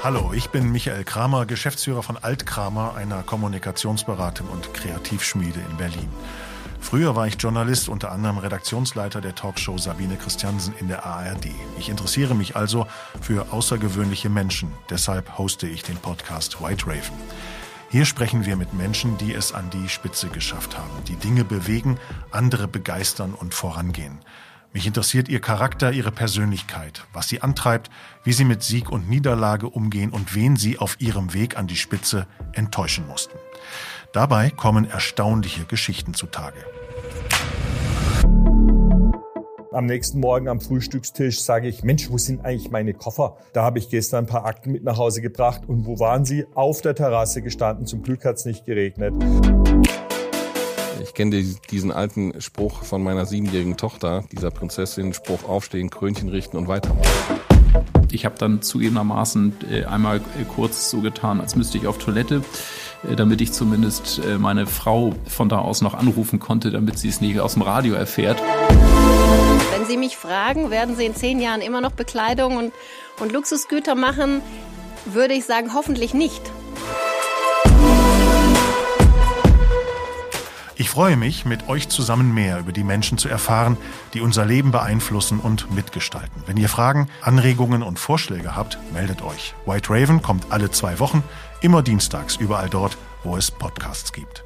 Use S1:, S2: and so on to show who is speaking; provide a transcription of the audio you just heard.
S1: Hallo, ich bin Michael Kramer, Geschäftsführer von Altkramer, einer Kommunikationsberatung und Kreativschmiede in Berlin. Früher war ich Journalist, unter anderem Redaktionsleiter der Talkshow Sabine Christiansen in der ARD. Ich interessiere mich also für außergewöhnliche Menschen. Deshalb hoste ich den Podcast White Raven. Hier sprechen wir mit Menschen, die es an die Spitze geschafft haben, die Dinge bewegen, andere begeistern und vorangehen. Mich interessiert Ihr Charakter, Ihre Persönlichkeit, was Sie antreibt, wie Sie mit Sieg und Niederlage umgehen und wen Sie auf Ihrem Weg an die Spitze enttäuschen mussten. Dabei kommen erstaunliche Geschichten zutage.
S2: Am nächsten Morgen am Frühstückstisch sage ich, Mensch, wo sind eigentlich meine Koffer? Da habe ich gestern ein paar Akten mit nach Hause gebracht. Und wo waren sie? Auf der Terrasse gestanden. Zum Glück hat es nicht geregnet.
S3: Ich kenne diesen alten Spruch von meiner siebenjährigen Tochter, dieser Prinzessin, Spruch aufstehen, Krönchen richten und weitermachen.
S4: Ich habe dann zugegebenermaßen äh, einmal kurz so getan, als müsste ich auf Toilette, äh, damit ich zumindest äh, meine Frau von da aus noch anrufen konnte, damit sie es nicht aus dem Radio erfährt.
S5: Wenn Sie mich fragen, werden Sie in zehn Jahren immer noch Bekleidung und, und Luxusgüter machen, würde ich sagen, hoffentlich nicht.
S1: Ich freue mich, mit euch zusammen mehr über die Menschen zu erfahren, die unser Leben beeinflussen und mitgestalten. Wenn ihr Fragen, Anregungen und Vorschläge habt, meldet euch. White Raven kommt alle zwei Wochen, immer dienstags, überall dort, wo es Podcasts gibt.